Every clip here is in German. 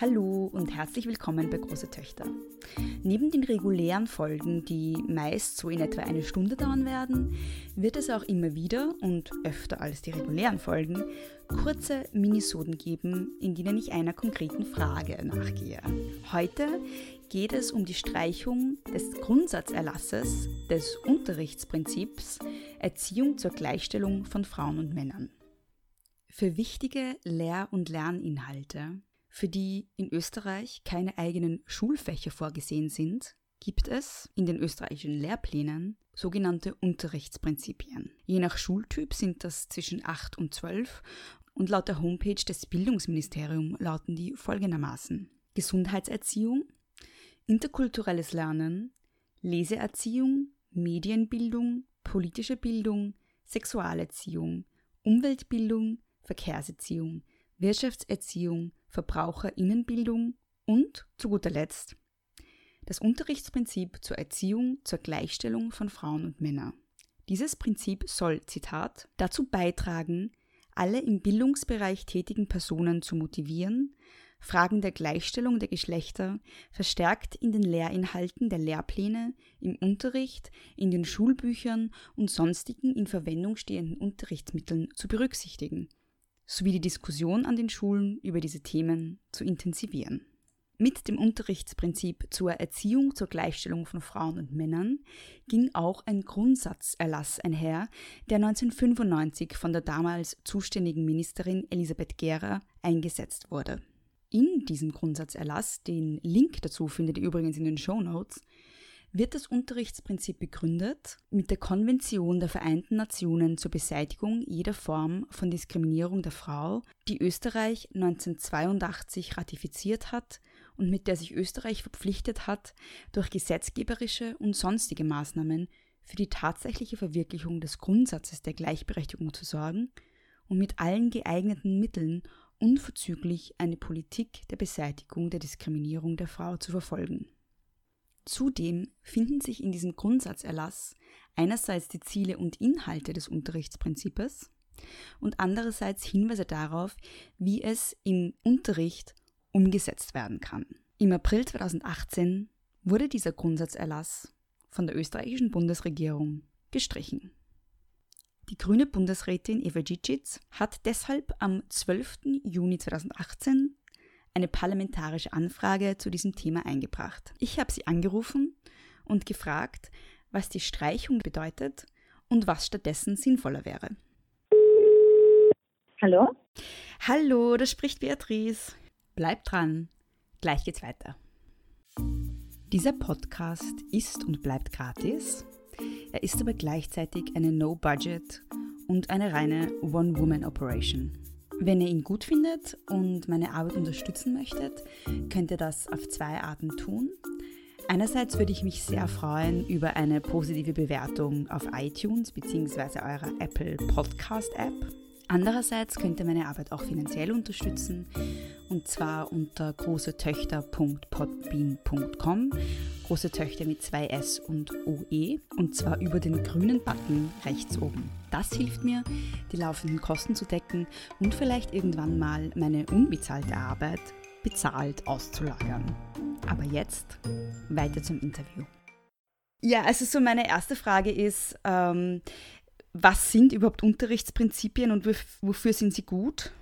Hallo und herzlich willkommen bei Große Töchter. Neben den regulären Folgen, die meist so in etwa eine Stunde dauern werden, wird es auch immer wieder und öfter als die regulären Folgen kurze Minisoden geben, in denen ich einer konkreten Frage nachgehe. Heute geht es um die Streichung des Grundsatzerlasses des Unterrichtsprinzips Erziehung zur Gleichstellung von Frauen und Männern. Für wichtige Lehr- und Lerninhalte für die in Österreich keine eigenen Schulfächer vorgesehen sind, gibt es in den österreichischen Lehrplänen sogenannte Unterrichtsprinzipien. Je nach Schultyp sind das zwischen 8 und 12 und laut der Homepage des Bildungsministeriums lauten die folgendermaßen. Gesundheitserziehung, interkulturelles Lernen, Leseerziehung, Medienbildung, politische Bildung, Sexualerziehung, Umweltbildung, Verkehrserziehung, Wirtschaftserziehung, Verbraucherinnenbildung und zu guter Letzt das Unterrichtsprinzip zur Erziehung zur Gleichstellung von Frauen und Männern. Dieses Prinzip soll, Zitat, dazu beitragen, alle im Bildungsbereich tätigen Personen zu motivieren, Fragen der Gleichstellung der Geschlechter verstärkt in den Lehrinhalten der Lehrpläne, im Unterricht, in den Schulbüchern und sonstigen in Verwendung stehenden Unterrichtsmitteln zu berücksichtigen sowie die Diskussion an den Schulen über diese Themen zu intensivieren. Mit dem Unterrichtsprinzip zur Erziehung zur Gleichstellung von Frauen und Männern ging auch ein Grundsatzerlass einher, der 1995 von der damals zuständigen Ministerin Elisabeth Gera eingesetzt wurde. In diesem Grundsatzerlass, den Link dazu findet ihr übrigens in den Show Notes, wird das Unterrichtsprinzip begründet mit der Konvention der Vereinten Nationen zur Beseitigung jeder Form von Diskriminierung der Frau, die Österreich 1982 ratifiziert hat und mit der sich Österreich verpflichtet hat, durch gesetzgeberische und sonstige Maßnahmen für die tatsächliche Verwirklichung des Grundsatzes der Gleichberechtigung zu sorgen und mit allen geeigneten Mitteln unverzüglich eine Politik der Beseitigung der Diskriminierung der Frau zu verfolgen. Zudem finden sich in diesem Grundsatzerlass einerseits die Ziele und Inhalte des Unterrichtsprinzips und andererseits Hinweise darauf, wie es im Unterricht umgesetzt werden kann. Im April 2018 wurde dieser Grundsatzerlass von der österreichischen Bundesregierung gestrichen. Die grüne Bundesrätin Eva Dzicic hat deshalb am 12. Juni 2018 eine parlamentarische Anfrage zu diesem Thema eingebracht. Ich habe sie angerufen und gefragt, was die Streichung bedeutet und was stattdessen sinnvoller wäre. Hallo? Hallo, da spricht Beatrice. Bleib dran, gleich geht's weiter. Dieser Podcast ist und bleibt gratis. Er ist aber gleichzeitig eine No-Budget und eine reine One-Woman-Operation. Wenn ihr ihn gut findet und meine Arbeit unterstützen möchtet, könnt ihr das auf zwei Arten tun. Einerseits würde ich mich sehr freuen über eine positive Bewertung auf iTunes bzw. eurer Apple Podcast App. Andererseits könnt ihr meine Arbeit auch finanziell unterstützen und zwar unter großetöchter.podbean.com. Große Töchter mit zwei S und OE und zwar über den grünen Button rechts oben. Das hilft mir, die laufenden Kosten zu decken und vielleicht irgendwann mal meine unbezahlte Arbeit bezahlt auszulagern. Aber jetzt weiter zum Interview. Ja, also so meine erste Frage ist, ähm, was sind überhaupt Unterrichtsprinzipien und wofür sind sie gut?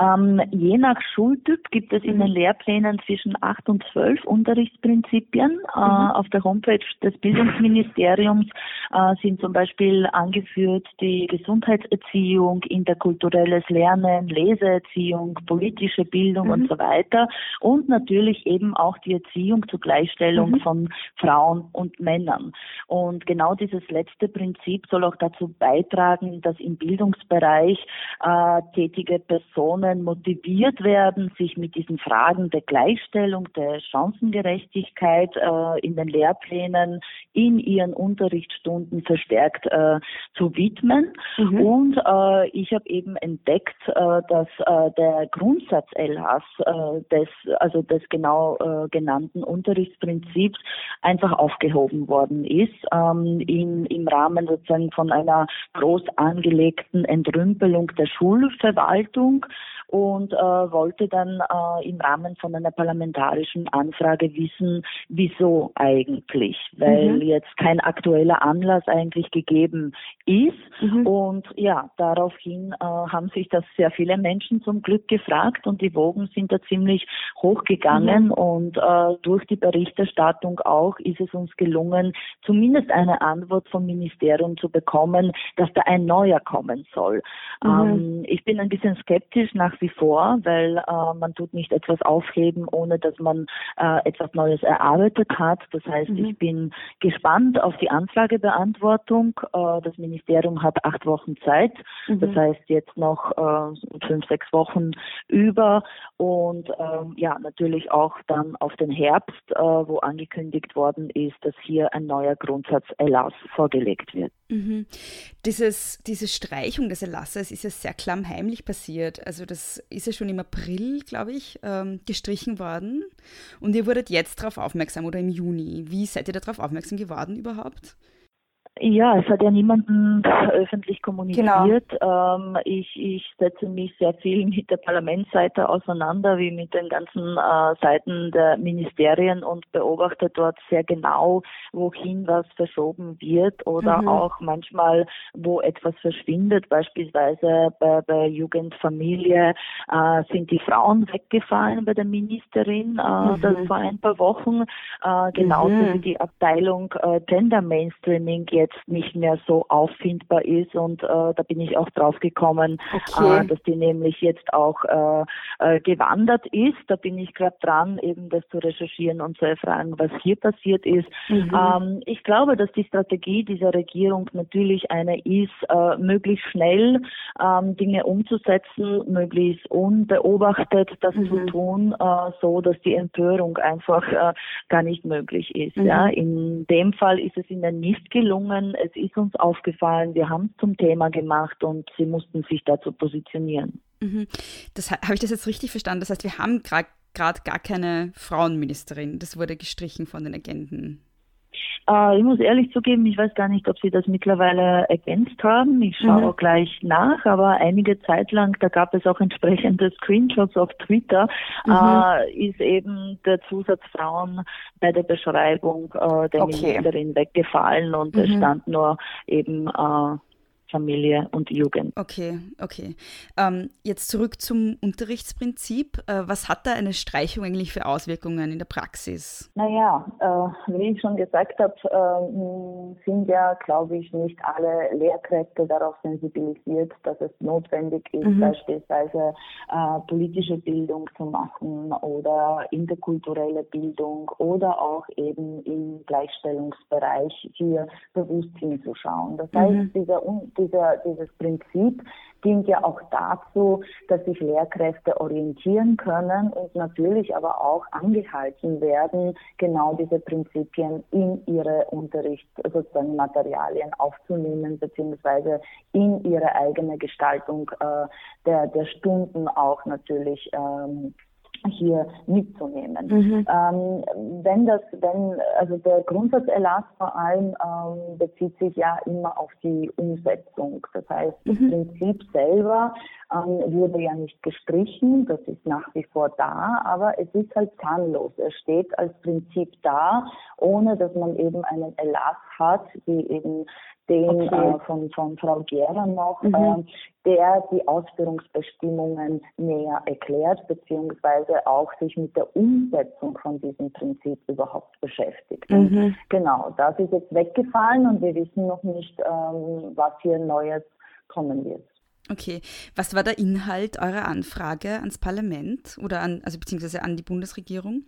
Ähm, je nach Schultyp gibt es in den mhm. Lehrplänen zwischen acht und zwölf Unterrichtsprinzipien. Äh, mhm. Auf der Homepage des Bildungsministeriums äh, sind zum Beispiel angeführt die Gesundheitserziehung, interkulturelles Lernen, Leseerziehung, politische Bildung mhm. und so weiter. Und natürlich eben auch die Erziehung zur Gleichstellung mhm. von Frauen und Männern. Und genau dieses letzte Prinzip soll auch dazu beitragen, dass im Bildungsbereich äh, tätige Personen Personen motiviert werden, sich mit diesen Fragen der Gleichstellung, der Chancengerechtigkeit äh, in den Lehrplänen, in ihren Unterrichtsstunden verstärkt äh, zu widmen. Mhm. Und äh, ich habe eben entdeckt, äh, dass äh, der Grundsatz-Erlass äh, des, also des genau genannten Unterrichtsprinzips einfach aufgehoben worden ist ähm, in, im Rahmen sozusagen von einer groß angelegten Entrümpelung der Schulverwaltung und äh, wollte dann äh, im Rahmen von einer parlamentarischen Anfrage wissen, wieso eigentlich, weil mhm. jetzt kein aktueller Anlass eigentlich gegeben ist. Mhm. Und ja, daraufhin äh, haben sich das sehr viele Menschen zum Glück gefragt und die Wogen sind da ziemlich hochgegangen mhm. und äh, durch die Berichterstattung auch ist es uns gelungen, zumindest eine Antwort vom Ministerium zu bekommen, dass da ein neuer kommen soll. Mhm. Ähm, ich bin ein bisschen skeptisch nach wie vor, weil äh, man tut nicht etwas aufheben, ohne dass man äh, etwas Neues erarbeitet hat. Das heißt, mhm. ich bin gespannt auf die Anfragebeantwortung. Äh, das Ministerium hat acht Wochen Zeit. Mhm. Das heißt jetzt noch äh, fünf, sechs Wochen über und ähm, ja, natürlich auch dann auf den Herbst, äh, wo angekündigt worden ist, dass hier ein neuer Grundsatz-Erlass vorgelegt wird. Mhm. Dieses, diese Streichung des Erlasses ist ja sehr klammheimlich passiert. Also das ist ja schon im April, glaube ich, ähm, gestrichen worden. Und ihr wurdet jetzt darauf aufmerksam oder im Juni. Wie seid ihr darauf aufmerksam geworden überhaupt? Ja, es hat ja niemanden öffentlich kommuniziert. Genau. Ähm, ich, ich setze mich sehr viel mit der Parlamentsseite auseinander, wie mit den ganzen äh, Seiten der Ministerien und beobachte dort sehr genau, wohin was verschoben wird oder mhm. auch manchmal, wo etwas verschwindet. Beispielsweise bei, bei Jugendfamilie äh, sind die Frauen weggefallen bei der Ministerin äh, mhm. das vor ein paar Wochen. Äh, genauso mhm. wie die Abteilung äh, Gender Mainstreaming jetzt jetzt nicht mehr so auffindbar ist und äh, da bin ich auch drauf gekommen, okay. äh, dass die nämlich jetzt auch äh, äh, gewandert ist. Da bin ich gerade dran, eben das zu recherchieren und zu erfragen, was hier passiert ist. Mhm. Ähm, ich glaube, dass die Strategie dieser Regierung natürlich eine ist, äh, möglichst schnell ähm, Dinge umzusetzen, möglichst unbeobachtet das mhm. zu tun, äh, so dass die Empörung einfach gar nicht möglich ist. Mhm. Ja, in dem Fall ist es ihnen nicht gelungen gekommen, es ist uns aufgefallen, wir haben es zum Thema gemacht und sie mussten sich dazu positionieren. Mhm. Das, Habe ich das jetzt richtig verstanden? Das heißt, wir haben gerade gar keine Frauenministerin. Das wurde gestrichen von den Agenten. Äh, ich muss ehrlich zugeben, ich weiß gar nicht, ob Sie das mittlerweile ergänzt haben. Ich schaue mhm. gleich nach, aber einige Zeit lang, da gab es auch entsprechende Screenshots auf Twitter, mhm. äh, ist eben der Zusatz Frauen bei der Beschreibung äh, der okay. Ministerin weggefallen und mhm. es stand nur eben äh, Familie und Jugend. Okay, okay. Ähm, jetzt zurück zum Unterrichtsprinzip. Äh, was hat da eine Streichung eigentlich für Auswirkungen in der Praxis? Naja, äh, wie ich schon gesagt habe, äh, sind ja, glaube ich, nicht alle Lehrkräfte darauf sensibilisiert, dass es notwendig ist, mhm. beispielsweise äh, politische Bildung zu machen oder interkulturelle Bildung oder auch eben im Gleichstellungsbereich hier bewusst hinzuschauen. Das heißt, mhm. dieser, dieser, dieses Prinzip dient ja auch dazu, dass sich Lehrkräfte orientieren können und natürlich aber auch angehalten werden, genau diese Prinzipien in ihre Unterricht sozusagen Materialien aufzunehmen, beziehungsweise in ihre eigene Gestaltung äh, der, der Stunden auch natürlich ähm, hier mitzunehmen. Mhm. Ähm, wenn das, wenn, also der Grundsatzerlass vor allem ähm, bezieht sich ja immer auf die Umsetzung. Das heißt, das mhm. Prinzip selber ähm, wurde ja nicht gestrichen, das ist nach wie vor da, aber es ist halt zahnlos. Es steht als Prinzip da, ohne dass man eben einen Erlass hat, wie eben den okay. äh, von, von Frau Gera noch, mhm. äh, der die Ausführungsbestimmungen näher erklärt, beziehungsweise auch sich mit der Umsetzung von diesem Prinzip überhaupt beschäftigt. Mhm. Genau, das ist jetzt weggefallen und wir wissen noch nicht, ähm, was hier Neues kommen wird. Okay, was war der Inhalt eurer Anfrage ans Parlament oder an, also beziehungsweise an die Bundesregierung?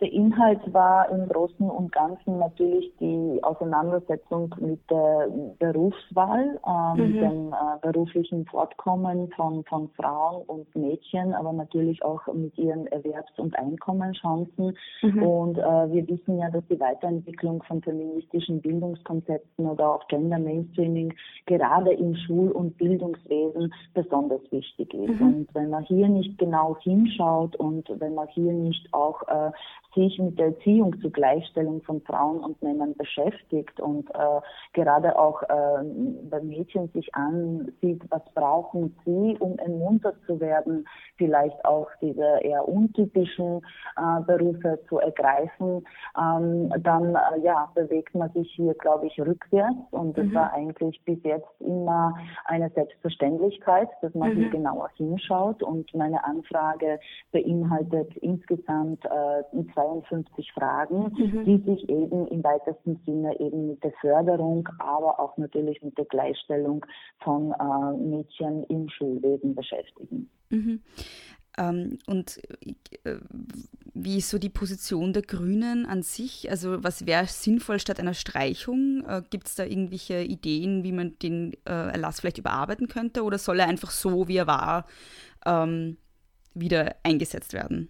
Der Inhalt war im Großen und Ganzen natürlich die Auseinandersetzung mit der Berufswahl, ähm, mhm. dem äh, beruflichen Fortkommen von, von Frauen und Mädchen, aber natürlich auch mit ihren Erwerbs- und Einkommenschancen. Mhm. Und äh, wir wissen ja, dass die Weiterentwicklung von feministischen Bildungskonzepten oder auch Gender Mainstreaming gerade im Schul- und Bildungswesen besonders wichtig ist. Mhm. Und wenn man hier nicht genau hinschaut und wenn man hier nicht auch äh, sich mit der Erziehung zur Gleichstellung von Frauen und Männern beschäftigt und äh, gerade auch äh, bei Mädchen sich ansieht, was brauchen sie, um ermuntert zu werden, vielleicht auch diese eher untypischen äh, Berufe zu ergreifen, ähm, dann äh, ja, bewegt man sich hier, glaube ich, rückwärts und das mhm. war eigentlich bis jetzt immer eine Selbstverständlichkeit, dass man mhm. hier genauer hinschaut und meine Anfrage beinhaltet insgesamt äh, 52 Fragen, mhm. die sich eben im weitesten Sinne eben mit der Förderung, aber auch natürlich mit der Gleichstellung von äh, Mädchen im Schulwesen beschäftigen. Mhm. Ähm, und äh, wie ist so die Position der Grünen an sich? Also was wäre sinnvoll statt einer Streichung? Äh, Gibt es da irgendwelche Ideen, wie man den äh, Erlass vielleicht überarbeiten könnte? Oder soll er einfach so, wie er war, ähm, wieder eingesetzt werden?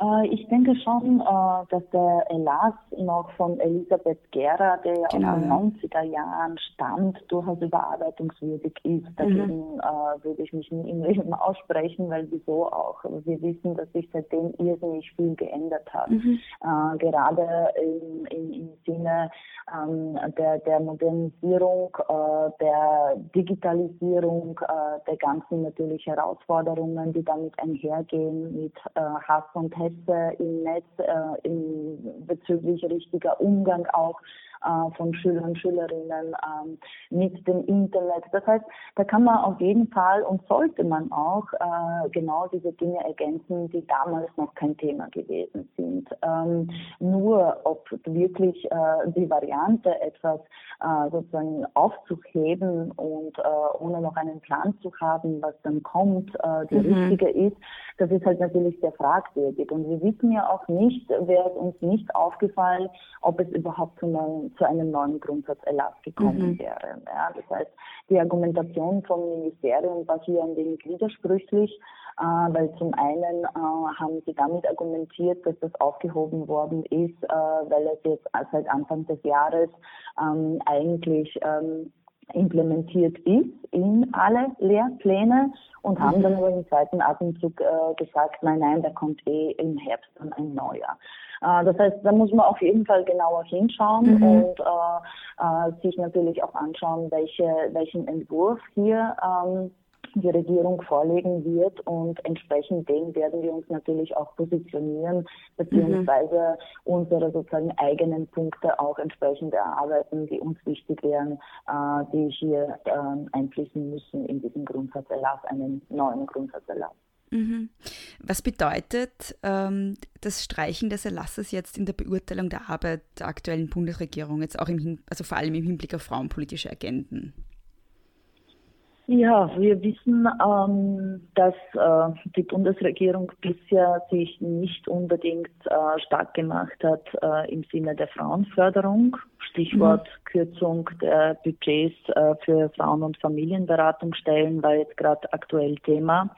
Äh, ich denke schon, äh, dass der Erlass noch von Elisabeth Gera, der ja genau, aus den 90er Jahren stammt, durchaus überarbeitungswürdig ist. Dagegen mhm. Würde ich mich nie im Leben aussprechen, weil wieso auch? Wir wissen, dass sich seitdem irrsinnig viel geändert hat. Mhm. Gerade im, im, im Sinne ähm, der, der Modernisierung, der Digitalisierung, der ganzen natürlich Herausforderungen, die damit einhergehen mit Hass und Hetze Prozesse im Netz, äh, in, bezüglich richtiger Umgang auch äh, von Schülern und Schülerinnen ähm, mit dem Internet. Das heißt, da kann man auf jeden Fall und sollte man auch äh, genau diese Dinge ergänzen, die damals noch kein Thema gewesen sind. Ähm, nur ob wirklich äh, die Variante etwas äh, sozusagen aufzuheben und äh, ohne noch einen Plan zu haben, was dann kommt, äh, die mhm. richtige ist, das ist halt natürlich sehr fragwürdig. Und wir wissen ja auch nicht, wäre es uns nicht aufgefallen, ob es überhaupt zu einem zu einem neuen Grundsatz-Erlass gekommen mhm. wäre. Ja, das heißt, die Argumentation vom Ministerium war hier ein wenig widersprüchlich, äh, weil zum einen äh, haben sie damit argumentiert, dass das aufgehoben worden ist, äh, weil es jetzt seit Anfang des Jahres ähm, eigentlich ähm, implementiert ist in alle Lehrpläne und haben dann aber im zweiten Atemzug äh, gesagt, nein, nein, da kommt eh im Herbst dann ein neuer. Äh, das heißt, da muss man auf jeden Fall genauer hinschauen mhm. und äh, äh, sich natürlich auch anschauen, welche, welchen Entwurf hier ähm, die Regierung vorlegen wird und entsprechend dem werden wir uns natürlich auch positionieren, beziehungsweise mhm. unsere sozusagen eigenen Punkte auch entsprechend erarbeiten, die uns wichtig wären, äh, die hier äh, einfließen müssen in diesen Grundsatzerlass, einen neuen Grundsatzerlass. Mhm. Was bedeutet ähm, das Streichen des Erlasses jetzt in der Beurteilung der Arbeit der aktuellen Bundesregierung, jetzt auch im also vor allem im Hinblick auf frauenpolitische Agenden? Ja, wir wissen, ähm, dass äh, die Bundesregierung bisher sich nicht unbedingt äh, stark gemacht hat äh, im Sinne der Frauenförderung. Stichwort mhm. Kürzung der Budgets äh, für Frauen- und Familienberatungsstellen war jetzt gerade aktuell Thema.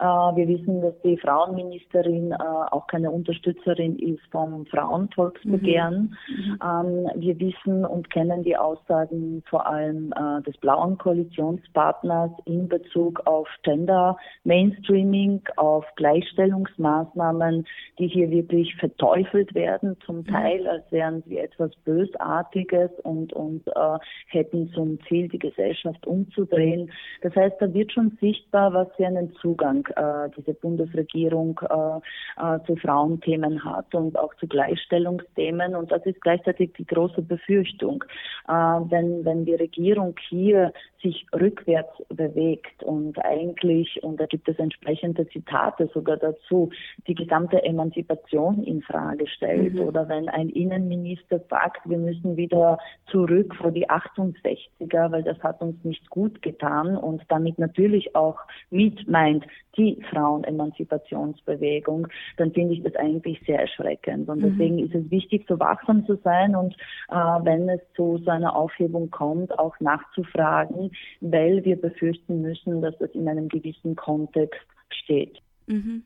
Äh, wir wissen, dass die Frauenministerin äh, auch keine Unterstützerin ist vom Frauenvolksbegehren. Mhm. Ähm, wir wissen und kennen die Aussagen vor allem äh, des blauen Koalitionspartners in Bezug auf Gender Mainstreaming, auf Gleichstellungsmaßnahmen, die hier wirklich verteufelt werden, zum mhm. Teil als wären sie etwas Bösartiges und, und äh, hätten zum Ziel, die Gesellschaft umzudrehen. Das heißt, da wird schon sichtbar, was für einen Zugang äh, diese Bundesregierung äh, äh, zu Frauenthemen hat und auch zu Gleichstellungsthemen. Und das ist gleichzeitig die große Befürchtung, äh, wenn, wenn die Regierung hier sich rückwärts bewegt und eigentlich, und da gibt es entsprechende Zitate sogar dazu, die gesamte Emanzipation in Frage stellt. Mhm. Oder wenn ein Innenminister sagt, wir müssen wieder zurück vor die 68er, weil das hat uns nicht gut getan und damit natürlich auch mit meint, die Frauenemanzipationsbewegung, dann finde ich das eigentlich sehr erschreckend. Und mhm. deswegen ist es wichtig, so wachsam zu sein und äh, wenn es zu so einer Aufhebung kommt, auch nachzufragen, weil wir befürchten müssen, dass das in einem gewissen Kontext steht. Mhm.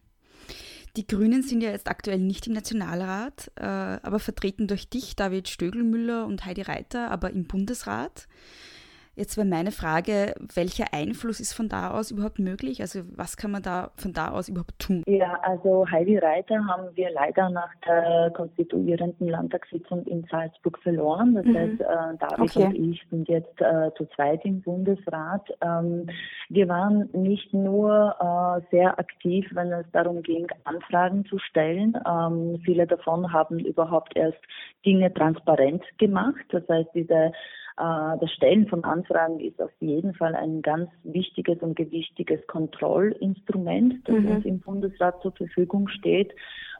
Die Grünen sind ja jetzt aktuell nicht im Nationalrat, äh, aber vertreten durch dich, David Stögelmüller und Heidi Reiter, aber im Bundesrat. Jetzt wäre meine Frage, welcher Einfluss ist von da aus überhaupt möglich? Also was kann man da von da aus überhaupt tun? Ja, also Heidi Reiter haben wir leider nach der konstituierenden Landtagssitzung in Salzburg verloren. Das mhm. heißt, äh, David okay. und ich sind jetzt äh, zu zweit im Bundesrat. Ähm, wir waren nicht nur äh, sehr aktiv, wenn es darum ging, Anfragen zu stellen. Ähm, viele davon haben überhaupt erst Dinge transparent gemacht. Das heißt, diese das Stellen von Anfragen ist auf jeden Fall ein ganz wichtiges und gewichtiges Kontrollinstrument, das mhm. uns im Bundesrat zur Verfügung steht.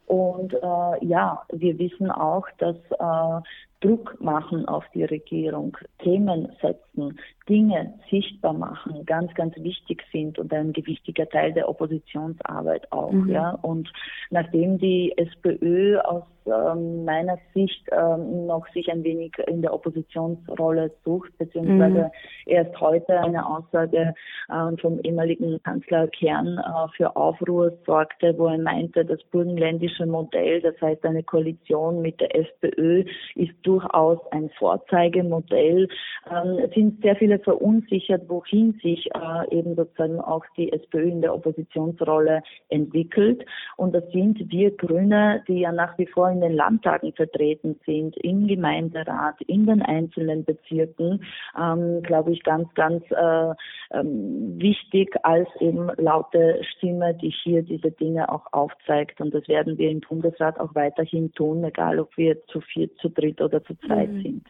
Und äh, ja, wir wissen auch, dass äh, Druck machen auf die Regierung, Themen setzen, Dinge sichtbar machen, ganz, ganz wichtig sind und ein gewichtiger Teil der Oppositionsarbeit auch. Mhm. Ja. Und nachdem die SPÖ aus ähm, meiner Sicht ähm, noch sich ein wenig in der Oppositionsrolle sucht, beziehungsweise mhm. erst heute eine Aussage äh, vom ehemaligen Kanzler Kern äh, für Aufruhr sorgte, wo er meinte, das burgenländische Modell, das heißt eine Koalition mit der SPÖ, ist durchaus ein Vorzeigemodell, ähm, sind sehr viele verunsichert, wohin sich äh, eben sozusagen auch die SPÖ in der Oppositionsrolle entwickelt. Und das sind wir Grüne, die ja nach wie vor in den Landtagen vertreten sind, im Gemeinderat, in den einzelnen Bezirken, ähm, glaube ich, ganz, ganz äh, ähm, wichtig als eben laute Stimme, die hier diese Dinge auch aufzeigt. Und das werden wir im Bundesrat auch weiterhin tun, egal ob wir zu vier, zu dritt oder zu zweit mhm. sind.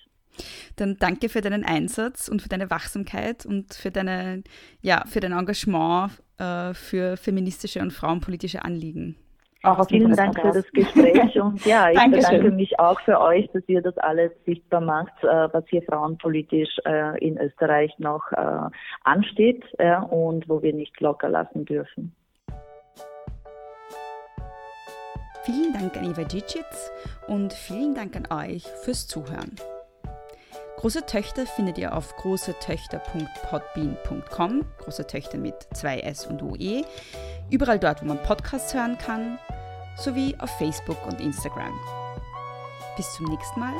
Dann danke für deinen Einsatz und für deine Wachsamkeit und für, deine, ja, für dein Engagement äh, für feministische und frauenpolitische Anliegen. Auch Vielen Dank für das Gespräch und ja, ich bedanke mich auch für euch, dass ihr das alles sichtbar macht, äh, was hier frauenpolitisch äh, in Österreich noch äh, ansteht und wo wir nicht locker lassen dürfen. Vielen Dank an Eva Djicic und vielen Dank an euch fürs Zuhören. Große Töchter findet ihr auf großetöchter.podbean.com, große Töchter mit zwei S und OE, überall dort, wo man Podcasts hören kann, sowie auf Facebook und Instagram. Bis zum nächsten Mal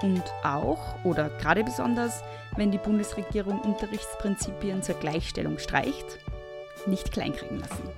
und auch oder gerade besonders, wenn die Bundesregierung Unterrichtsprinzipien zur Gleichstellung streicht, nicht kleinkriegen lassen.